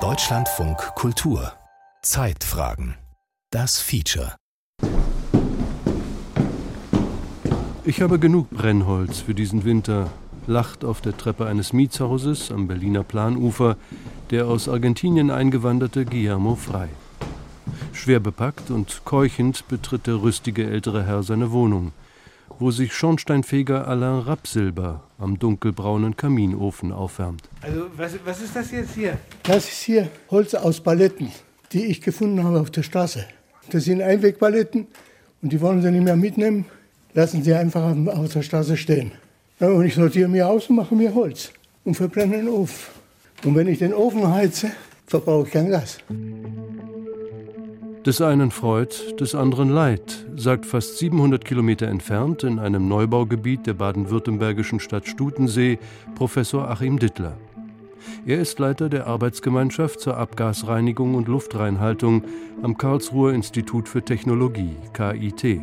Deutschlandfunk Kultur. Zeitfragen. Das Feature. Ich habe genug Brennholz für diesen Winter, lacht auf der Treppe eines Mietshauses am Berliner Planufer der aus Argentinien eingewanderte Guillermo Frei. Schwer bepackt und keuchend betritt der rüstige ältere Herr seine Wohnung, wo sich Schornsteinfeger Alain Rapsilber am dunkelbraunen Kaminofen aufwärmt. Also, was, was ist das jetzt hier? Das ist hier Holz aus Paletten, die ich gefunden habe auf der Straße. Das sind Einwegpaletten und die wollen Sie nicht mehr mitnehmen, lassen Sie einfach auf der Straße stehen. Ja, und ich sortiere mir aus und mache mir Holz und verbrenne den Ofen. Und wenn ich den Ofen heize, verbrauche ich kein Gas. Des einen freut, des anderen leid, sagt fast 700 Kilometer entfernt in einem Neubaugebiet der baden-württembergischen Stadt Stutensee Professor Achim Dittler. Er ist Leiter der Arbeitsgemeinschaft zur Abgasreinigung und Luftreinhaltung am Karlsruher Institut für Technologie KIT.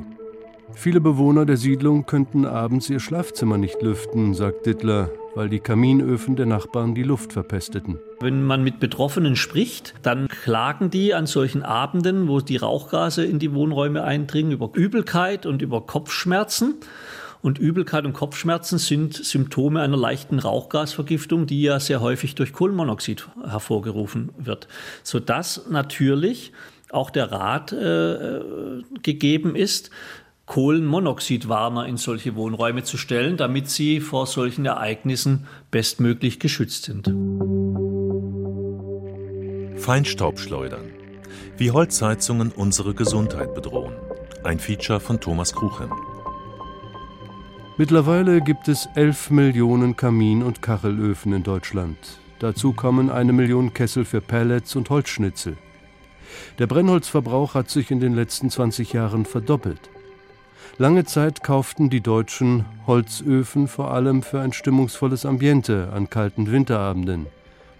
Viele Bewohner der Siedlung könnten abends ihr Schlafzimmer nicht lüften, sagt Dittler, weil die Kaminöfen der Nachbarn die Luft verpesteten. Wenn man mit Betroffenen spricht, dann klagen die an solchen Abenden, wo die Rauchgase in die Wohnräume eindringen, über Übelkeit und über Kopfschmerzen. Und Übelkeit und Kopfschmerzen sind Symptome einer leichten Rauchgasvergiftung, die ja sehr häufig durch Kohlenmonoxid hervorgerufen wird. Sodass natürlich auch der Rat äh, gegeben ist, Kohlenmonoxidwarner in solche Wohnräume zu stellen, damit sie vor solchen Ereignissen bestmöglich geschützt sind. Feinstaubschleudern. Wie Holzheizungen unsere Gesundheit bedrohen. Ein Feature von Thomas Kruchem. Mittlerweile gibt es 11 Millionen Kamin- und Kachelöfen in Deutschland. Dazu kommen eine Million Kessel für Pellets und Holzschnitzel. Der Brennholzverbrauch hat sich in den letzten 20 Jahren verdoppelt. Lange Zeit kauften die Deutschen Holzöfen vor allem für ein stimmungsvolles Ambiente an kalten Winterabenden,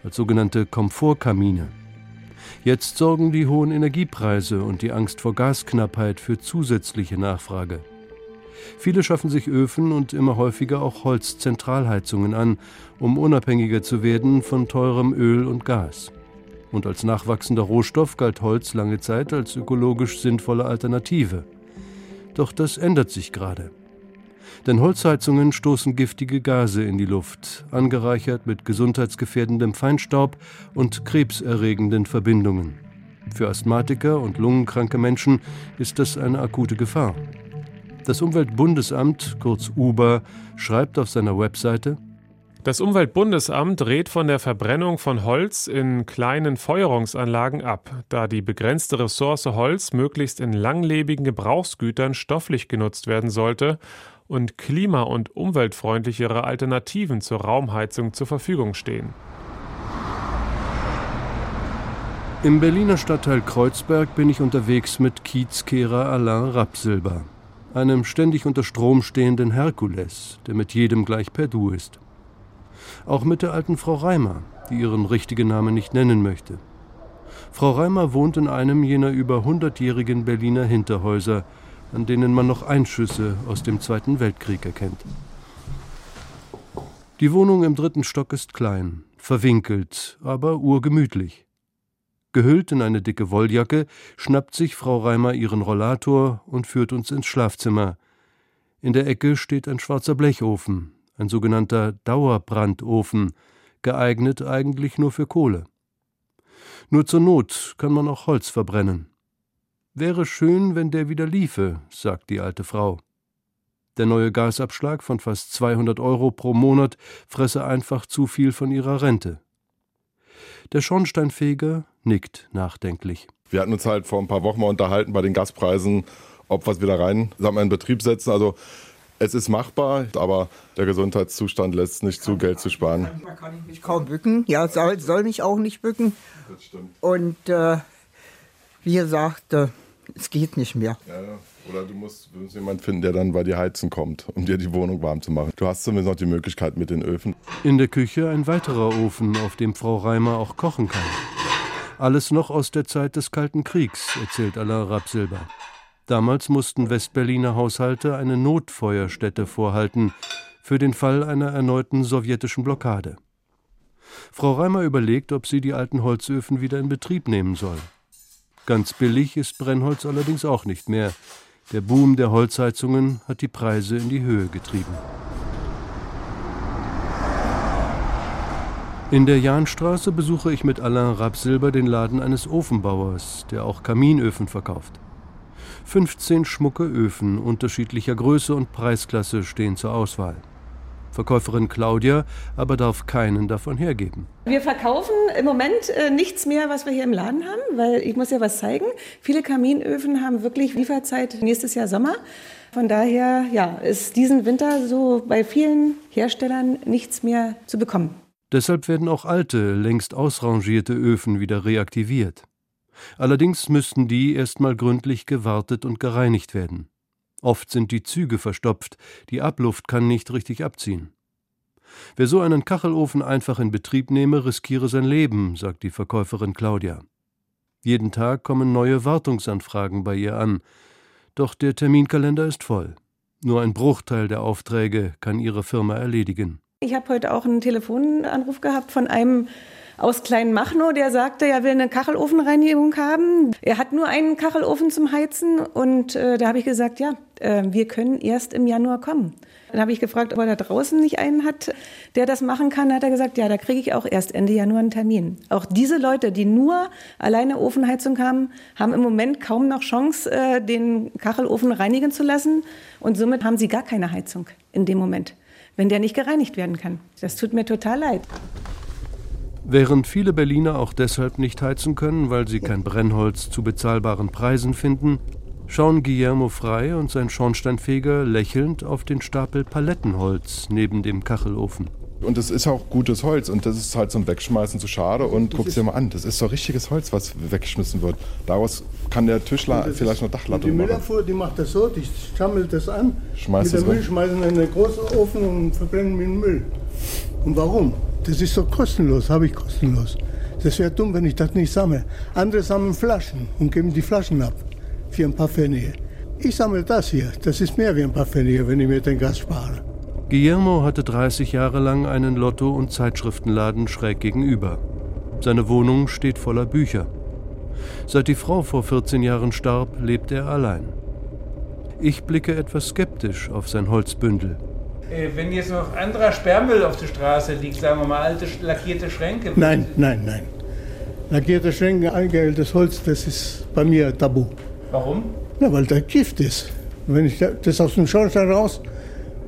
als sogenannte Komfortkamine. Jetzt sorgen die hohen Energiepreise und die Angst vor Gasknappheit für zusätzliche Nachfrage. Viele schaffen sich Öfen und immer häufiger auch Holzzentralheizungen an, um unabhängiger zu werden von teurem Öl und Gas. Und als nachwachsender Rohstoff galt Holz lange Zeit als ökologisch sinnvolle Alternative. Doch das ändert sich gerade. Denn Holzheizungen stoßen giftige Gase in die Luft, angereichert mit gesundheitsgefährdendem Feinstaub und krebserregenden Verbindungen. Für Asthmatiker und lungenkranke Menschen ist das eine akute Gefahr. Das Umweltbundesamt, kurz UBA, schreibt auf seiner Webseite, das Umweltbundesamt rät von der Verbrennung von Holz in kleinen Feuerungsanlagen ab, da die begrenzte Ressource Holz möglichst in langlebigen Gebrauchsgütern stofflich genutzt werden sollte und klima- und umweltfreundlichere Alternativen zur Raumheizung zur Verfügung stehen. Im Berliner Stadtteil Kreuzberg bin ich unterwegs mit Kiezkehrer Alain Rapsilber, einem ständig unter Strom stehenden Herkules, der mit jedem gleich per Du ist. Auch mit der alten Frau Reimer, die ihren richtigen Namen nicht nennen möchte. Frau Reimer wohnt in einem jener über hundertjährigen Berliner Hinterhäuser, an denen man noch Einschüsse aus dem Zweiten Weltkrieg erkennt. Die Wohnung im dritten Stock ist klein, verwinkelt, aber urgemütlich. Gehüllt in eine dicke Wolljacke schnappt sich Frau Reimer ihren Rollator und führt uns ins Schlafzimmer. In der Ecke steht ein schwarzer Blechofen, ein sogenannter Dauerbrandofen, geeignet eigentlich nur für Kohle. Nur zur Not kann man auch Holz verbrennen. Wäre schön, wenn der wieder liefe, sagt die alte Frau. Der neue Gasabschlag von fast 200 Euro pro Monat fresse einfach zu viel von ihrer Rente. Der Schornsteinfeger nickt nachdenklich. Wir hatten uns halt vor ein paar Wochen mal unterhalten bei den Gaspreisen, ob wir es wieder rein sagen wir, in Betrieb setzen. Also es ist machbar, aber der Gesundheitszustand lässt nicht zu, Geld zu sparen. Man kann mich kaum bücken. Ja, soll, soll mich auch nicht bücken. Das stimmt. Und äh, wie gesagt, äh, es geht nicht mehr. Ja, ja. Oder du musst, du musst jemanden finden, der dann bei dir heizen kommt, um dir die Wohnung warm zu machen. Du hast zumindest noch die Möglichkeit mit den Öfen. In der Küche ein weiterer Ofen, auf dem Frau Reimer auch kochen kann. Alles noch aus der Zeit des Kalten Kriegs, erzählt Alain Rapsilber. Damals mussten Westberliner Haushalte eine Notfeuerstätte vorhalten für den Fall einer erneuten sowjetischen Blockade. Frau Reimer überlegt, ob sie die alten Holzöfen wieder in Betrieb nehmen soll. Ganz billig ist Brennholz allerdings auch nicht mehr. Der Boom der Holzheizungen hat die Preise in die Höhe getrieben. In der Jahnstraße besuche ich mit Alain Rapsilber den Laden eines Ofenbauers, der auch Kaminöfen verkauft. 15 schmucke Öfen unterschiedlicher Größe und Preisklasse stehen zur Auswahl. Verkäuferin Claudia aber darf keinen davon hergeben. Wir verkaufen im Moment äh, nichts mehr, was wir hier im Laden haben, weil ich muss ja was zeigen. Viele Kaminöfen haben wirklich Lieferzeit nächstes Jahr Sommer. Von daher ja, ist diesen Winter so bei vielen Herstellern nichts mehr zu bekommen. Deshalb werden auch alte, längst ausrangierte Öfen wieder reaktiviert. Allerdings müssten die erstmal gründlich gewartet und gereinigt werden. Oft sind die Züge verstopft, die Abluft kann nicht richtig abziehen. Wer so einen Kachelofen einfach in Betrieb nehme, riskiere sein Leben, sagt die Verkäuferin Claudia. Jeden Tag kommen neue Wartungsanfragen bei ihr an, doch der Terminkalender ist voll. Nur ein Bruchteil der Aufträge kann ihre Firma erledigen. Ich habe heute auch einen Telefonanruf gehabt von einem aus Kleinmachnow, der sagte, er will eine Kachelofenreinigung haben. Er hat nur einen Kachelofen zum Heizen und äh, da habe ich gesagt, ja, äh, wir können erst im Januar kommen. Dann habe ich gefragt, ob er da draußen nicht einen hat, der das machen kann. Da hat er gesagt, ja, da kriege ich auch erst Ende Januar einen Termin. Auch diese Leute, die nur alleine Ofenheizung haben, haben im Moment kaum noch Chance, äh, den Kachelofen reinigen zu lassen. Und somit haben sie gar keine Heizung in dem Moment, wenn der nicht gereinigt werden kann. Das tut mir total leid. Während viele Berliner auch deshalb nicht heizen können, weil sie kein Brennholz zu bezahlbaren Preisen finden, schauen Guillermo Frei und sein Schornsteinfeger lächelnd auf den Stapel Palettenholz neben dem Kachelofen. Und es ist auch gutes Holz und das ist halt zum Wegschmeißen zu schade. Und guck dir mal an, das ist so richtiges Holz, was weggeschmissen wird. Daraus kann der Tischler vielleicht noch Dachlattung machen. Die Müllabfuhr, die macht das so, die schammelt das an, Schmeißt mit es dem Müll weg. schmeißen in einen großen Ofen und verbrennen mit dem Müll. Und warum? Das ist so kostenlos, habe ich kostenlos. Das wäre dumm, wenn ich das nicht sammle. Andere sammeln Flaschen und geben die Flaschen ab für ein paar Pfennige. Ich sammle das hier. Das ist mehr wie ein paar Pfennige, wenn ich mir den Gas spare. Guillermo hatte 30 Jahre lang einen Lotto- und Zeitschriftenladen schräg gegenüber. Seine Wohnung steht voller Bücher. Seit die Frau vor 14 Jahren starb, lebt er allein. Ich blicke etwas skeptisch auf sein Holzbündel. Äh, Wenn jetzt noch anderer Sperrmüll auf der Straße liegt, sagen wir mal alte lackierte Schränke. Nein, nein, nein. Lackierte Schränke, eingeheiltes Holz, das ist bei mir tabu. Warum? Na, weil da Gift ist. Wenn ich da- das aus dem Schornstein raus,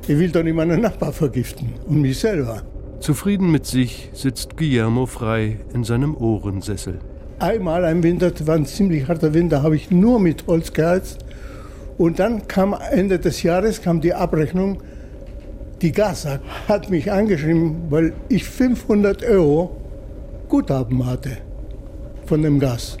ich will doch nicht meinen Nachbar vergiften und mich selber. Zufrieden mit sich sitzt Guillermo frei in seinem Ohrensessel. Einmal ein Winter, das war ein ziemlich harter Winter, habe ich nur mit Holz geheizt. Und dann kam Ende des Jahres kam die Abrechnung. Die Gasa hat mich angeschrieben, weil ich 500 Euro Guthaben hatte von dem Gas.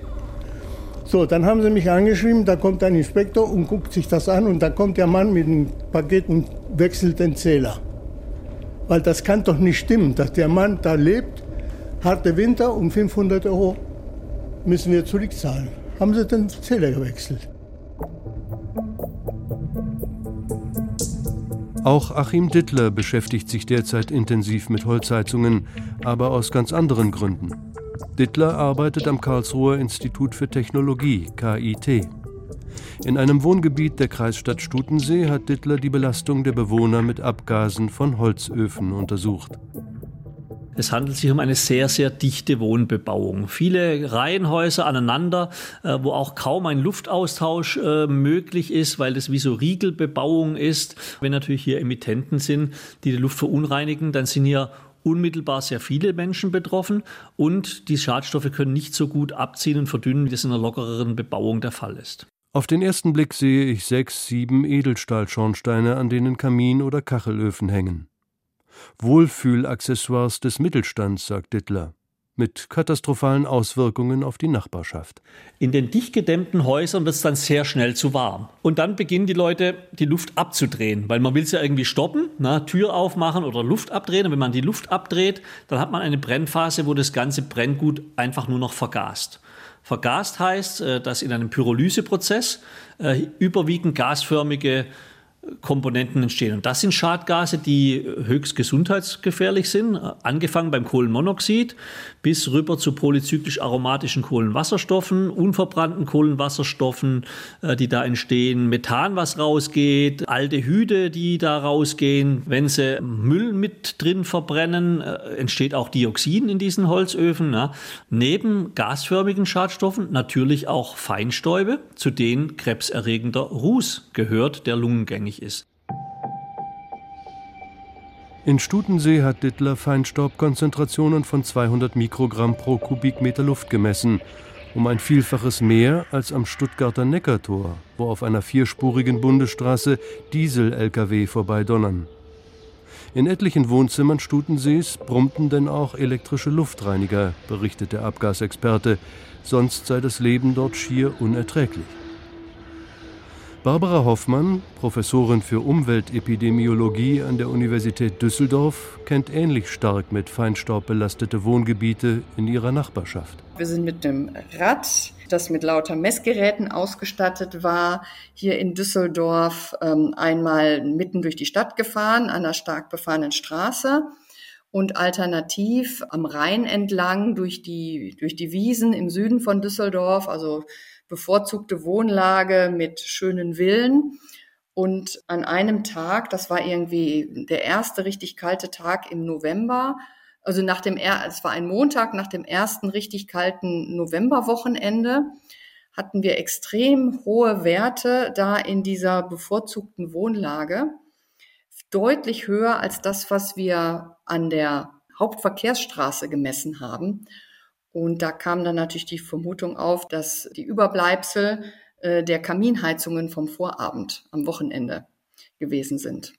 So, dann haben sie mich angeschrieben, da kommt ein Inspektor und guckt sich das an und da kommt der Mann mit dem Paket und wechselt den Zähler. Weil das kann doch nicht stimmen, dass der Mann da lebt, harte Winter und 500 Euro müssen wir zurückzahlen. Haben sie den Zähler gewechselt. Auch Achim Dittler beschäftigt sich derzeit intensiv mit Holzheizungen, aber aus ganz anderen Gründen. Dittler arbeitet am Karlsruher Institut für Technologie, KIT. In einem Wohngebiet der Kreisstadt Stutensee hat Dittler die Belastung der Bewohner mit Abgasen von Holzöfen untersucht. Es handelt sich um eine sehr, sehr dichte Wohnbebauung. Viele Reihenhäuser aneinander, äh, wo auch kaum ein Luftaustausch äh, möglich ist, weil das wie so Riegelbebauung ist. Wenn natürlich hier Emittenten sind, die die Luft verunreinigen, dann sind hier unmittelbar sehr viele Menschen betroffen und die Schadstoffe können nicht so gut abziehen und verdünnen, wie das in einer lockereren Bebauung der Fall ist. Auf den ersten Blick sehe ich sechs, sieben Edelstahlschornsteine, an denen Kamin- oder Kachelöfen hängen. Wohlfühlaccessoires des Mittelstands, sagt Dittler, mit katastrophalen Auswirkungen auf die Nachbarschaft. In den dicht gedämmten Häusern wird es dann sehr schnell zu warm. Und dann beginnen die Leute, die Luft abzudrehen, weil man will es ja irgendwie stoppen, na, Tür aufmachen oder Luft abdrehen. Und wenn man die Luft abdreht, dann hat man eine Brennphase, wo das ganze Brenngut einfach nur noch vergast. Vergast heißt, äh, dass in einem Pyrolyseprozess äh, überwiegend gasförmige Komponenten entstehen. Und das sind Schadgase, die höchst gesundheitsgefährlich sind, angefangen beim Kohlenmonoxid bis rüber zu polyzyklisch aromatischen Kohlenwasserstoffen, unverbrannten Kohlenwasserstoffen, äh, die da entstehen, Methan, was rausgeht, Aldehyde, die da rausgehen. Wenn sie Müll mit drin verbrennen, äh, entsteht auch Dioxin in diesen Holzöfen. Ja. Neben gasförmigen Schadstoffen natürlich auch Feinstäube, zu denen krebserregender Ruß gehört, der lungengängig ist. In Stutensee hat Dittler Feinstaubkonzentrationen von 200 Mikrogramm pro Kubikmeter Luft gemessen, um ein Vielfaches mehr als am Stuttgarter Neckartor, wo auf einer vierspurigen Bundesstraße Diesel-Lkw vorbeidonnern. In etlichen Wohnzimmern Stutensees brummten denn auch elektrische Luftreiniger, berichtet der Abgasexperte, sonst sei das Leben dort schier unerträglich. Barbara Hoffmann, Professorin für Umweltepidemiologie an der Universität Düsseldorf, kennt ähnlich stark mit Feinstaub belastete Wohngebiete in ihrer Nachbarschaft. Wir sind mit dem Rad, das mit lauter Messgeräten ausgestattet war, hier in Düsseldorf ähm, einmal mitten durch die Stadt gefahren, an einer stark befahrenen Straße und alternativ am Rhein entlang durch die, durch die Wiesen im Süden von Düsseldorf, also bevorzugte Wohnlage mit schönen Villen. Und an einem Tag, das war irgendwie der erste richtig kalte Tag im November, also nach dem, es war ein Montag nach dem ersten richtig kalten Novemberwochenende, hatten wir extrem hohe Werte da in dieser bevorzugten Wohnlage. Deutlich höher als das, was wir an der Hauptverkehrsstraße gemessen haben. Und da kam dann natürlich die Vermutung auf, dass die Überbleibsel äh, der Kaminheizungen vom Vorabend am Wochenende gewesen sind.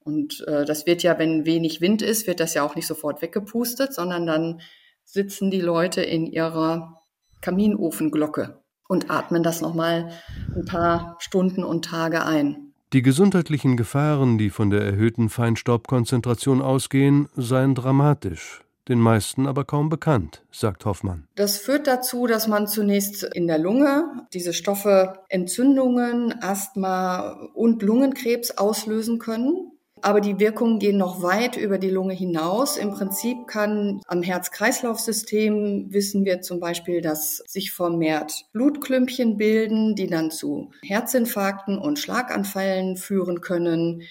Und äh, das wird ja, wenn wenig Wind ist, wird das ja auch nicht sofort weggepustet, sondern dann sitzen die Leute in ihrer Kaminofenglocke und atmen das nochmal ein paar Stunden und Tage ein. Die gesundheitlichen Gefahren, die von der erhöhten Feinstaubkonzentration ausgehen, seien dramatisch den meisten aber kaum bekannt, sagt Hoffmann. Das führt dazu, dass man zunächst in der Lunge diese Stoffe Entzündungen, Asthma und Lungenkrebs auslösen können. Aber die Wirkungen gehen noch weit über die Lunge hinaus. Im Prinzip kann am Herz-Kreislauf-System wissen wir zum Beispiel, dass sich vermehrt Blutklümpchen bilden, die dann zu Herzinfarkten und Schlaganfällen führen können.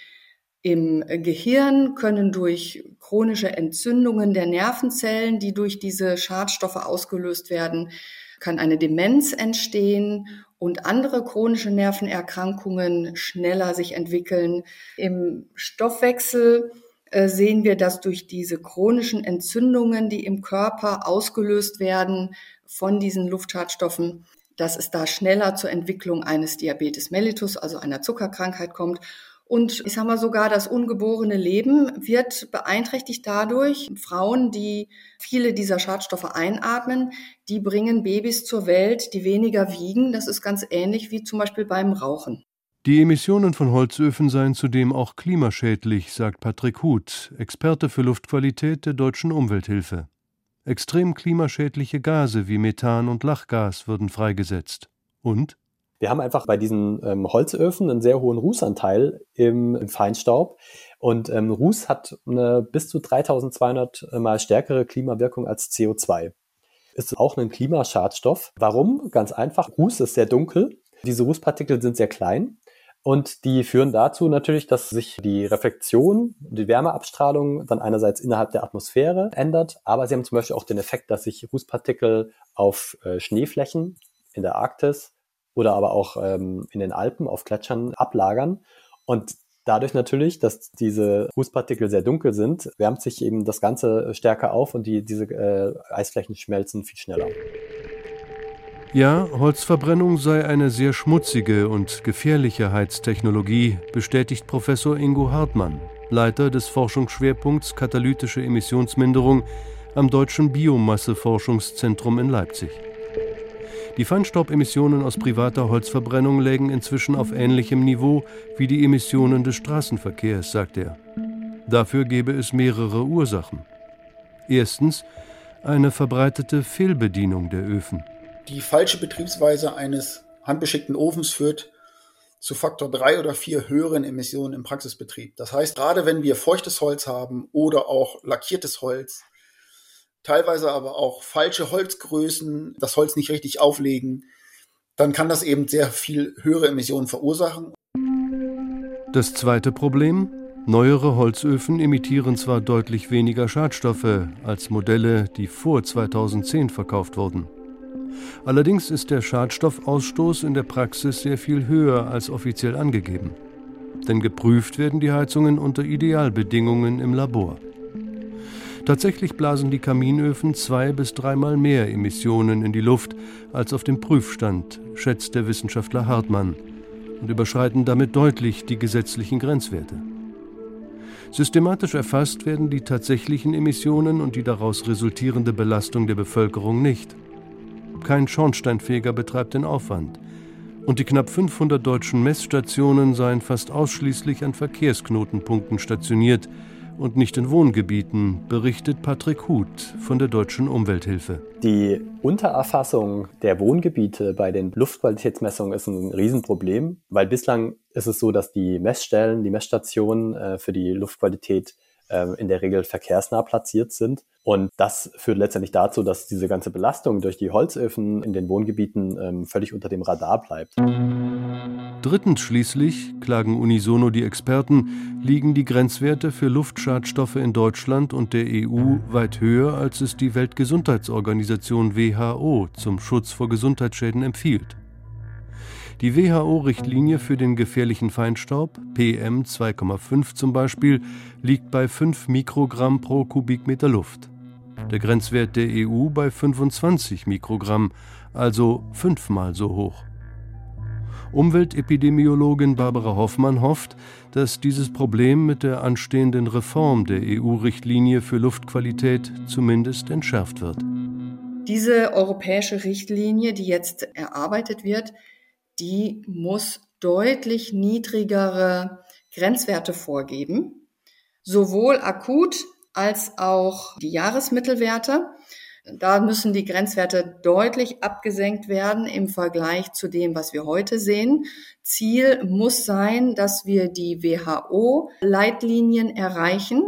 Im Gehirn können durch chronische Entzündungen der Nervenzellen, die durch diese Schadstoffe ausgelöst werden, kann eine Demenz entstehen und andere chronische Nervenerkrankungen schneller sich entwickeln. Im Stoffwechsel äh, sehen wir, dass durch diese chronischen Entzündungen, die im Körper ausgelöst werden von diesen Luftschadstoffen, dass es da schneller zur Entwicklung eines Diabetes mellitus, also einer Zuckerkrankheit kommt und ich sage mal sogar, das ungeborene Leben wird beeinträchtigt dadurch. Frauen, die viele dieser Schadstoffe einatmen, die bringen Babys zur Welt, die weniger wiegen. Das ist ganz ähnlich wie zum Beispiel beim Rauchen. Die Emissionen von Holzöfen seien zudem auch klimaschädlich, sagt Patrick Huth, Experte für Luftqualität der Deutschen Umwelthilfe. Extrem klimaschädliche Gase wie Methan und Lachgas würden freigesetzt. Und wir haben einfach bei diesen ähm, Holzöfen einen sehr hohen Rußanteil im, im Feinstaub. Und ähm, Ruß hat eine bis zu 3200 mal stärkere Klimawirkung als CO2. Ist auch ein Klimaschadstoff. Warum? Ganz einfach. Ruß ist sehr dunkel. Diese Rußpartikel sind sehr klein. Und die führen dazu natürlich, dass sich die Reflexion, die Wärmeabstrahlung dann einerseits innerhalb der Atmosphäre ändert, aber sie haben zum Beispiel auch den Effekt, dass sich Rußpartikel auf äh, Schneeflächen in der Arktis oder aber auch ähm, in den Alpen auf Gletschern ablagern. Und dadurch natürlich, dass diese Rußpartikel sehr dunkel sind, wärmt sich eben das Ganze stärker auf und die, diese äh, Eisflächen schmelzen viel schneller. Ja, Holzverbrennung sei eine sehr schmutzige und gefährliche Heiztechnologie, bestätigt Professor Ingo Hartmann, Leiter des Forschungsschwerpunkts Katalytische Emissionsminderung am Deutschen Biomasseforschungszentrum in Leipzig. Die Feinstaubemissionen aus privater Holzverbrennung lägen inzwischen auf ähnlichem Niveau wie die Emissionen des Straßenverkehrs, sagt er. Dafür gäbe es mehrere Ursachen. Erstens eine verbreitete Fehlbedienung der Öfen. Die falsche Betriebsweise eines handbeschickten Ofens führt zu Faktor drei oder vier höheren Emissionen im Praxisbetrieb. Das heißt, gerade wenn wir feuchtes Holz haben oder auch lackiertes Holz, teilweise aber auch falsche Holzgrößen, das Holz nicht richtig auflegen, dann kann das eben sehr viel höhere Emissionen verursachen. Das zweite Problem, neuere Holzöfen emittieren zwar deutlich weniger Schadstoffe als Modelle, die vor 2010 verkauft wurden. Allerdings ist der Schadstoffausstoß in der Praxis sehr viel höher als offiziell angegeben. Denn geprüft werden die Heizungen unter Idealbedingungen im Labor. Tatsächlich blasen die Kaminöfen zwei bis dreimal mehr Emissionen in die Luft als auf dem Prüfstand, schätzt der Wissenschaftler Hartmann, und überschreiten damit deutlich die gesetzlichen Grenzwerte. Systematisch erfasst werden die tatsächlichen Emissionen und die daraus resultierende Belastung der Bevölkerung nicht. Kein Schornsteinfeger betreibt den Aufwand. Und die knapp 500 deutschen Messstationen seien fast ausschließlich an Verkehrsknotenpunkten stationiert, und nicht in Wohngebieten, berichtet Patrick Huth von der Deutschen Umwelthilfe. Die Untererfassung der Wohngebiete bei den Luftqualitätsmessungen ist ein Riesenproblem, weil bislang ist es so, dass die Messstellen, die Messstationen äh, für die Luftqualität in der Regel verkehrsnah platziert sind. Und das führt letztendlich dazu, dass diese ganze Belastung durch die Holzöfen in den Wohngebieten ähm, völlig unter dem Radar bleibt. Drittens schließlich, klagen unisono die Experten, liegen die Grenzwerte für Luftschadstoffe in Deutschland und der EU weit höher, als es die Weltgesundheitsorganisation WHO zum Schutz vor Gesundheitsschäden empfiehlt. Die WHO-Richtlinie für den gefährlichen Feinstaub, PM 2,5 zum Beispiel, liegt bei 5 Mikrogramm pro Kubikmeter Luft. Der Grenzwert der EU bei 25 Mikrogramm, also fünfmal so hoch. Umweltepidemiologin Barbara Hoffmann hofft, dass dieses Problem mit der anstehenden Reform der EU-Richtlinie für Luftqualität zumindest entschärft wird. Diese europäische Richtlinie, die jetzt erarbeitet wird, die muss deutlich niedrigere Grenzwerte vorgeben, sowohl akut als auch die Jahresmittelwerte. Da müssen die Grenzwerte deutlich abgesenkt werden im Vergleich zu dem, was wir heute sehen. Ziel muss sein, dass wir die WHO-Leitlinien erreichen,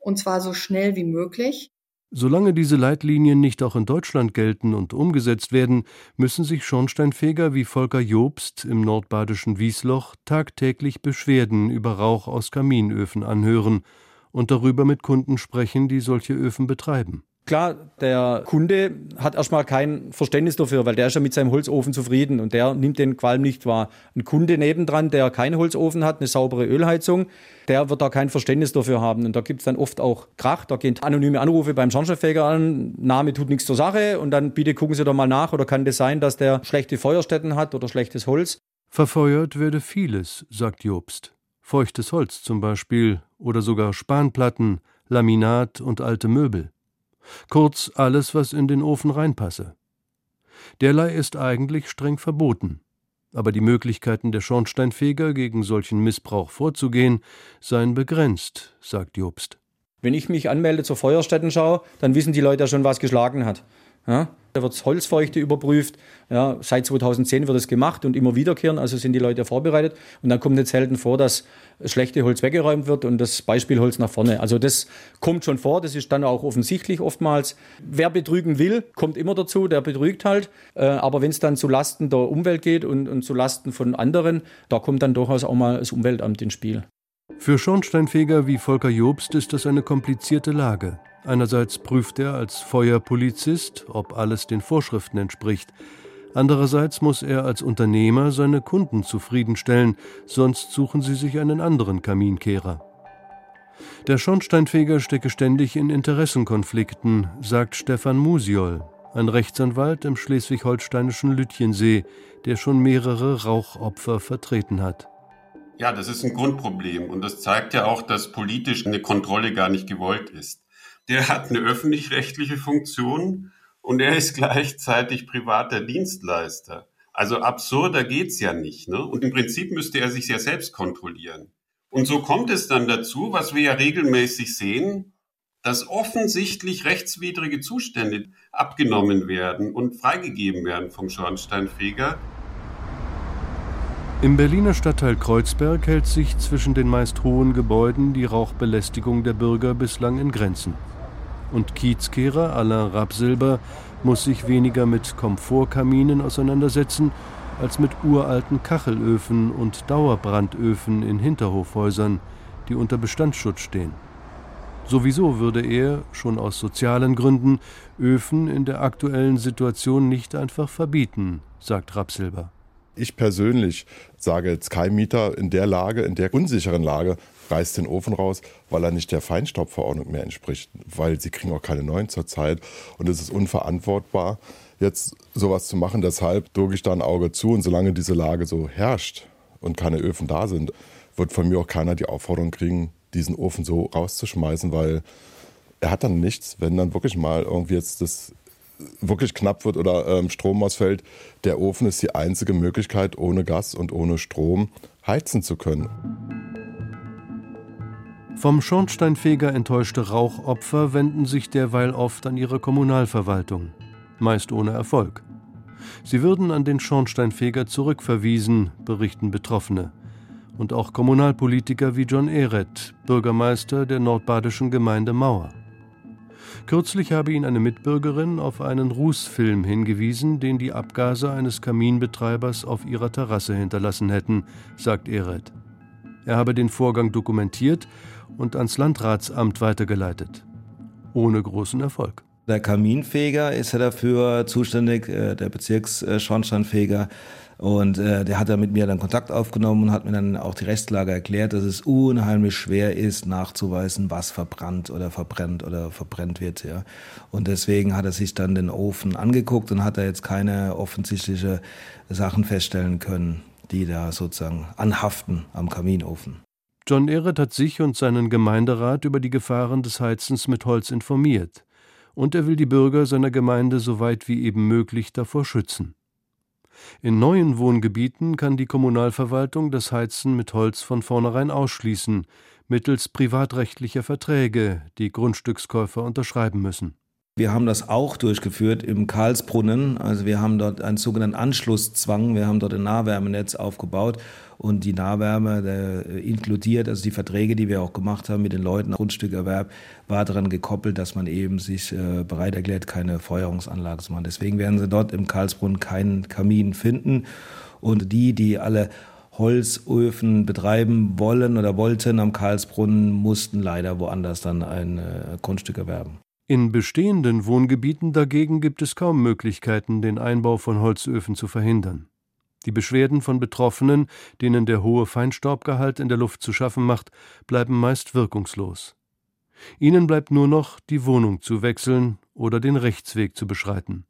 und zwar so schnell wie möglich. Solange diese Leitlinien nicht auch in Deutschland gelten und umgesetzt werden, müssen sich Schornsteinfeger wie Volker Jobst im nordbadischen Wiesloch tagtäglich Beschwerden über Rauch aus Kaminöfen anhören und darüber mit Kunden sprechen, die solche Öfen betreiben. Klar, der Kunde hat erstmal kein Verständnis dafür, weil der ist ja mit seinem Holzofen zufrieden und der nimmt den Qualm nicht wahr. Ein Kunde nebendran, der keinen Holzofen hat, eine saubere Ölheizung, der wird da kein Verständnis dafür haben. Und da gibt es dann oft auch Krach, da gehen anonyme Anrufe beim Schornsteinfeger an, Name tut nichts zur Sache und dann bitte gucken Sie doch mal nach oder kann das sein, dass der schlechte Feuerstätten hat oder schlechtes Holz. Verfeuert werde vieles, sagt Jobst. Feuchtes Holz zum Beispiel oder sogar Spanplatten, Laminat und alte Möbel. Kurz alles, was in den Ofen reinpasse. Derlei ist eigentlich streng verboten. Aber die Möglichkeiten der Schornsteinfeger, gegen solchen Missbrauch vorzugehen, seien begrenzt, sagt Jobst. Wenn ich mich anmelde zur Feuerstättenschau, dann wissen die Leute ja schon, was geschlagen hat. Ja? Da wird Holzfeuchte überprüft. Ja, seit 2010 wird es gemacht und immer wiederkehren, also sind die Leute vorbereitet. Und dann kommt nicht selten vor, dass schlechte Holz weggeräumt wird und das Beispielholz nach vorne. Also das kommt schon vor, das ist dann auch offensichtlich oftmals. Wer betrügen will, kommt immer dazu, der betrügt halt. Äh, aber wenn es dann zu Lasten der Umwelt geht und, und zu Lasten von anderen, da kommt dann durchaus auch mal das Umweltamt ins Spiel. Für Schornsteinfeger wie Volker Jobst ist das eine komplizierte Lage. Einerseits prüft er als Feuerpolizist, ob alles den Vorschriften entspricht. Andererseits muss er als Unternehmer seine Kunden zufriedenstellen, sonst suchen sie sich einen anderen Kaminkehrer. Der Schornsteinfeger stecke ständig in Interessenkonflikten, sagt Stefan Musiol, ein Rechtsanwalt im schleswig-holsteinischen Lütjensee, der schon mehrere Rauchopfer vertreten hat. Ja, das ist ein Grundproblem und das zeigt ja auch, dass politisch eine Kontrolle gar nicht gewollt ist der hat eine öffentlich-rechtliche Funktion und er ist gleichzeitig privater Dienstleister. Also absurder geht's ja nicht. Ne? Und im Prinzip müsste er sich ja selbst kontrollieren. Und so kommt es dann dazu, was wir ja regelmäßig sehen, dass offensichtlich rechtswidrige Zustände abgenommen werden und freigegeben werden vom Schornsteinfeger. Im Berliner Stadtteil Kreuzberg hält sich zwischen den meist hohen Gebäuden die Rauchbelästigung der Bürger bislang in Grenzen. Und Kiezkehrer Alain Rapsilber muss sich weniger mit Komfortkaminen auseinandersetzen, als mit uralten Kachelöfen und Dauerbrandöfen in Hinterhofhäusern, die unter Bestandsschutz stehen. Sowieso würde er, schon aus sozialen Gründen, Öfen in der aktuellen Situation nicht einfach verbieten, sagt Rapsilber. Ich persönlich sage jetzt kein Mieter in der Lage, in der unsicheren Lage, reißt den Ofen raus, weil er nicht der Feinstaubverordnung mehr entspricht, weil sie kriegen auch keine neuen zurzeit und es ist unverantwortbar, jetzt sowas zu machen. Deshalb drücke ich da ein Auge zu und solange diese Lage so herrscht und keine Öfen da sind, wird von mir auch keiner die Aufforderung kriegen, diesen Ofen so rauszuschmeißen, weil er hat dann nichts, wenn dann wirklich mal irgendwie jetzt das wirklich knapp wird oder ähm, Strom ausfällt, der Ofen ist die einzige Möglichkeit, ohne Gas und ohne Strom heizen zu können. Vom Schornsteinfeger enttäuschte Rauchopfer wenden sich derweil oft an ihre Kommunalverwaltung, meist ohne Erfolg. Sie würden an den Schornsteinfeger zurückverwiesen, berichten Betroffene. Und auch Kommunalpolitiker wie John Ehret, Bürgermeister der nordbadischen Gemeinde Mauer. Kürzlich habe ihn eine Mitbürgerin auf einen Rußfilm hingewiesen, den die Abgase eines Kaminbetreibers auf ihrer Terrasse hinterlassen hätten, sagt Ehret. Er habe den Vorgang dokumentiert und ans Landratsamt weitergeleitet. Ohne großen Erfolg. Der Kaminfeger ist ja dafür zuständig, äh, der Bezirksschornsteinfeger. Und äh, der hat da mit mir dann Kontakt aufgenommen und hat mir dann auch die Rechtslage erklärt, dass es unheimlich schwer ist, nachzuweisen, was verbrannt oder verbrennt oder verbrennt wird. Ja. Und deswegen hat er sich dann den Ofen angeguckt und hat da jetzt keine offensichtliche Sachen feststellen können, die da sozusagen anhaften am Kaminofen. John Ehret hat sich und seinen Gemeinderat über die Gefahren des Heizens mit Holz informiert. Und er will die Bürger seiner Gemeinde so weit wie eben möglich davor schützen. In neuen Wohngebieten kann die Kommunalverwaltung das Heizen mit Holz von vornherein ausschließen, mittels privatrechtlicher Verträge, die Grundstückskäufer unterschreiben müssen. Wir haben das auch durchgeführt im Karlsbrunnen. Also wir haben dort einen sogenannten Anschlusszwang. Wir haben dort ein Nahwärmenetz aufgebaut und die Nahwärme der, äh, inkludiert, also die Verträge, die wir auch gemacht haben mit den Leuten, Grundstückerwerb, war daran gekoppelt, dass man eben sich äh, bereit erklärt, keine Feuerungsanlage zu machen. Deswegen werden Sie dort im Karlsbrunnen keinen Kamin finden. Und die, die alle Holzöfen betreiben wollen oder wollten am Karlsbrunnen, mussten leider woanders dann ein äh, Grundstück erwerben. In bestehenden Wohngebieten dagegen gibt es kaum Möglichkeiten, den Einbau von Holzöfen zu verhindern. Die Beschwerden von Betroffenen, denen der hohe Feinstaubgehalt in der Luft zu schaffen macht, bleiben meist wirkungslos. Ihnen bleibt nur noch, die Wohnung zu wechseln oder den Rechtsweg zu beschreiten.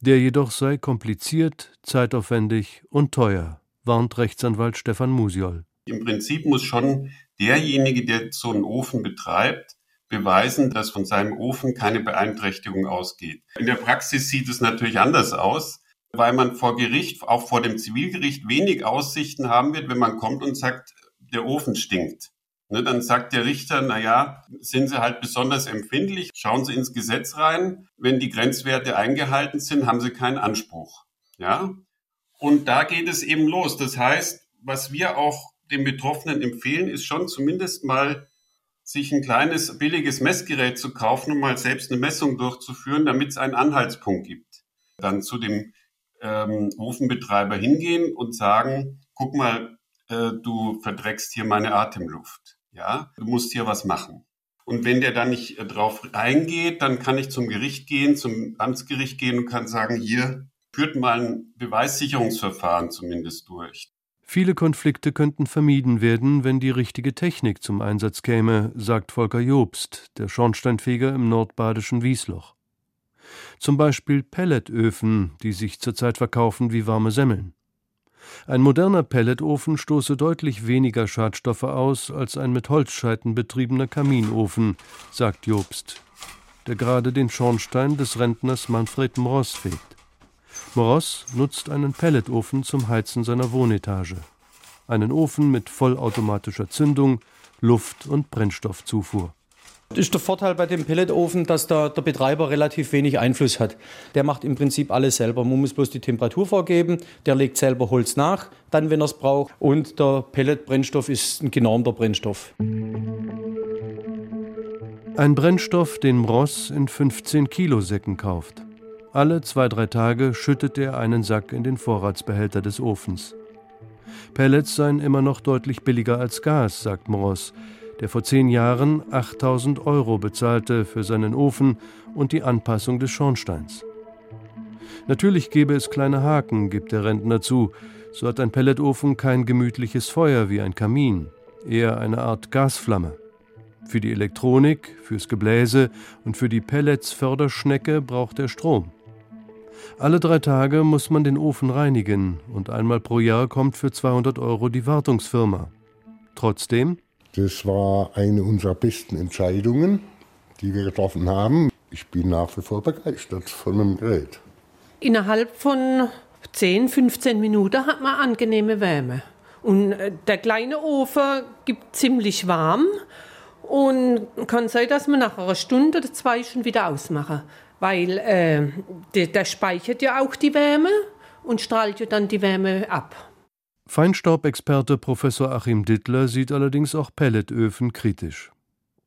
Der jedoch sei kompliziert, zeitaufwendig und teuer, warnt Rechtsanwalt Stefan Musiol. Im Prinzip muss schon derjenige, der so einen Ofen betreibt, beweisen, dass von seinem Ofen keine Beeinträchtigung ausgeht. In der Praxis sieht es natürlich anders aus, weil man vor Gericht, auch vor dem Zivilgericht, wenig Aussichten haben wird, wenn man kommt und sagt, der Ofen stinkt. Ne, dann sagt der Richter, na ja, sind Sie halt besonders empfindlich, schauen Sie ins Gesetz rein. Wenn die Grenzwerte eingehalten sind, haben Sie keinen Anspruch. Ja? Und da geht es eben los. Das heißt, was wir auch den Betroffenen empfehlen, ist schon zumindest mal sich ein kleines billiges Messgerät zu kaufen, um mal selbst eine Messung durchzuführen, damit es einen Anhaltspunkt gibt. Dann zu dem ähm, Ofenbetreiber hingehen und sagen, guck mal, äh, du verdreckst hier meine Atemluft. Ja, du musst hier was machen. Und wenn der dann nicht äh, drauf eingeht, dann kann ich zum Gericht gehen, zum Amtsgericht gehen und kann sagen, hier führt mal ein Beweissicherungsverfahren zumindest durch. Viele Konflikte könnten vermieden werden, wenn die richtige Technik zum Einsatz käme, sagt Volker Jobst, der Schornsteinfeger im nordbadischen Wiesloch. Zum Beispiel Pelletöfen, die sich zurzeit verkaufen wie warme Semmeln. Ein moderner Pelletofen stoße deutlich weniger Schadstoffe aus als ein mit Holzscheiten betriebener Kaminofen, sagt Jobst, der gerade den Schornstein des Rentners Manfred Mross fegt. Moross nutzt einen Pelletofen zum Heizen seiner Wohnetage. Einen Ofen mit vollautomatischer Zündung, Luft- und Brennstoffzufuhr. Das ist der Vorteil bei dem Pelletofen, dass der, der Betreiber relativ wenig Einfluss hat. Der macht im Prinzip alles selber. Man muss bloß die Temperatur vorgeben, der legt selber Holz nach, dann wenn er es braucht. Und der Pelletbrennstoff ist ein genormter Brennstoff. Ein Brennstoff, den Mross in 15 Kilo Säcken kauft. Alle zwei, drei Tage schüttet er einen Sack in den Vorratsbehälter des Ofens. Pellets seien immer noch deutlich billiger als Gas, sagt Mross der vor zehn Jahren 8000 Euro bezahlte für seinen Ofen und die Anpassung des Schornsteins. Natürlich gäbe es kleine Haken, gibt der Rentner zu. So hat ein Pelletofen kein gemütliches Feuer wie ein Kamin, eher eine Art Gasflamme. Für die Elektronik, fürs Gebläse und für die Pelletsförderschnecke braucht er Strom. Alle drei Tage muss man den Ofen reinigen und einmal pro Jahr kommt für 200 Euro die Wartungsfirma. Trotzdem das war eine unserer besten Entscheidungen, die wir getroffen haben. Ich bin nach wie vor begeistert von dem Gerät. Innerhalb von 10, 15 Minuten hat man angenehme Wärme. Und äh, der kleine Ofen gibt ziemlich warm und kann sein, dass man nach einer Stunde oder zwei schon wieder ausmachen. Weil äh, der, der speichert ja auch die Wärme und strahlt ja dann die Wärme ab. Feinstaubexperte Professor Achim Dittler sieht allerdings auch Pelletöfen kritisch.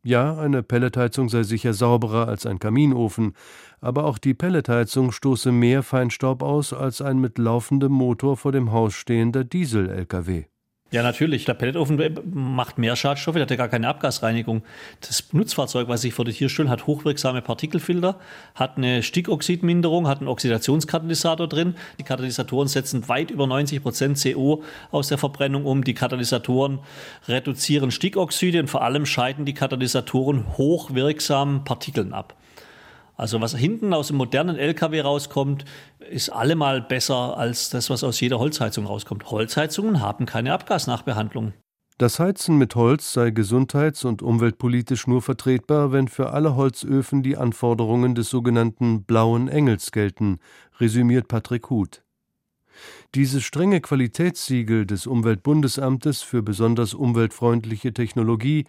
Ja, eine Pelletheizung sei sicher sauberer als ein Kaminofen, aber auch die Pelletheizung stoße mehr Feinstaub aus als ein mit laufendem Motor vor dem Haus stehender Diesel-Lkw. Ja, natürlich. Der Pelletofen macht mehr Schadstoffe, der hat ja gar keine Abgasreinigung. Das Nutzfahrzeug, was ich vor der Tür stelle, hat hochwirksame Partikelfilter, hat eine Stickoxidminderung, hat einen Oxidationskatalysator drin. Die Katalysatoren setzen weit über 90 Prozent CO aus der Verbrennung um. Die Katalysatoren reduzieren Stickoxide und vor allem scheiden die Katalysatoren hochwirksamen Partikeln ab. Also was hinten aus dem modernen LKW rauskommt, ist allemal besser als das, was aus jeder Holzheizung rauskommt. Holzheizungen haben keine Abgasnachbehandlung. Das Heizen mit Holz sei gesundheits- und umweltpolitisch nur vertretbar, wenn für alle Holzöfen die Anforderungen des sogenannten blauen Engels gelten, resümiert Patrick Huth. Dieses strenge Qualitätssiegel des Umweltbundesamtes für besonders umweltfreundliche Technologie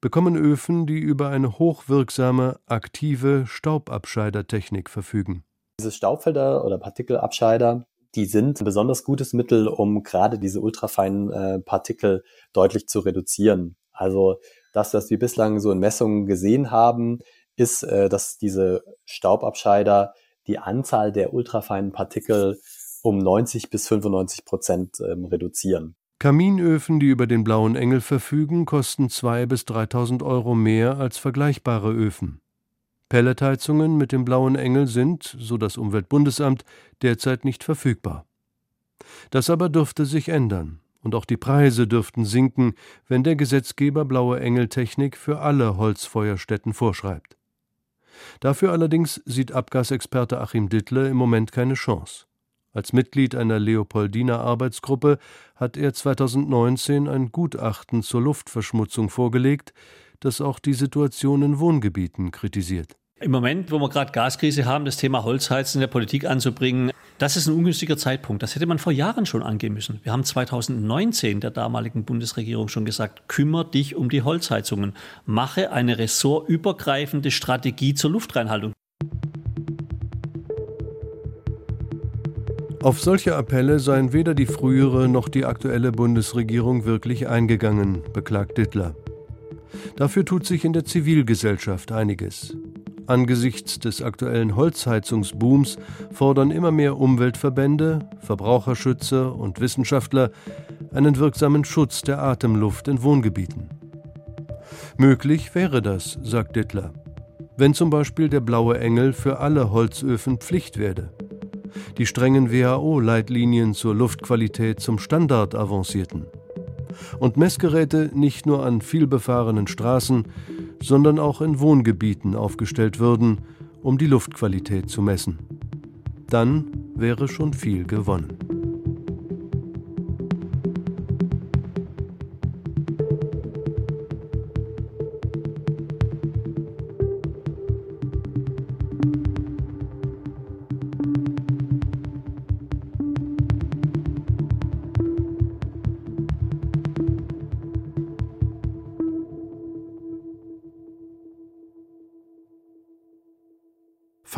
bekommen Öfen, die über eine hochwirksame, aktive Staubabscheidertechnik verfügen. Diese Staubfelder oder Partikelabscheider, die sind ein besonders gutes Mittel, um gerade diese ultrafeinen äh, Partikel deutlich zu reduzieren. Also das, was wir bislang so in Messungen gesehen haben, ist, äh, dass diese Staubabscheider die Anzahl der ultrafeinen Partikel um 90 bis 95 Prozent ähm, reduzieren. Kaminöfen, die über den Blauen Engel verfügen, kosten 2.000 bis 3.000 Euro mehr als vergleichbare Öfen. Pelletheizungen mit dem Blauen Engel sind, so das Umweltbundesamt, derzeit nicht verfügbar. Das aber dürfte sich ändern, und auch die Preise dürften sinken, wenn der Gesetzgeber Blaue Engel-Technik für alle Holzfeuerstätten vorschreibt. Dafür allerdings sieht Abgasexperte Achim Dittler im Moment keine Chance. Als Mitglied einer Leopoldiner Arbeitsgruppe hat er 2019 ein Gutachten zur Luftverschmutzung vorgelegt, das auch die Situation in Wohngebieten kritisiert. Im Moment, wo wir gerade Gaskrise haben, das Thema Holzheizen in der Politik anzubringen, das ist ein ungünstiger Zeitpunkt. Das hätte man vor Jahren schon angehen müssen. Wir haben 2019 der damaligen Bundesregierung schon gesagt, kümmere dich um die Holzheizungen. Mache eine ressortübergreifende Strategie zur Luftreinhaltung. Auf solche Appelle seien weder die frühere noch die aktuelle Bundesregierung wirklich eingegangen, beklagt Dittler. Dafür tut sich in der Zivilgesellschaft einiges. Angesichts des aktuellen Holzheizungsbooms fordern immer mehr Umweltverbände, Verbraucherschützer und Wissenschaftler einen wirksamen Schutz der Atemluft in Wohngebieten. Möglich wäre das, sagt Dittler, wenn zum Beispiel der blaue Engel für alle Holzöfen Pflicht werde die strengen WHO-Leitlinien zur Luftqualität zum Standard avancierten und Messgeräte nicht nur an vielbefahrenen Straßen, sondern auch in Wohngebieten aufgestellt würden, um die Luftqualität zu messen. Dann wäre schon viel gewonnen.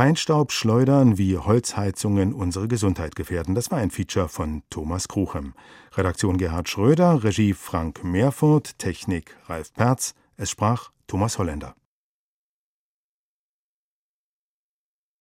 Feinstaub schleudern, wie Holzheizungen unsere Gesundheit gefährden. Das war ein Feature von Thomas Kruchem. Redaktion Gerhard Schröder, Regie Frank Meerfurt, Technik Ralf Perz. Es sprach Thomas Holländer.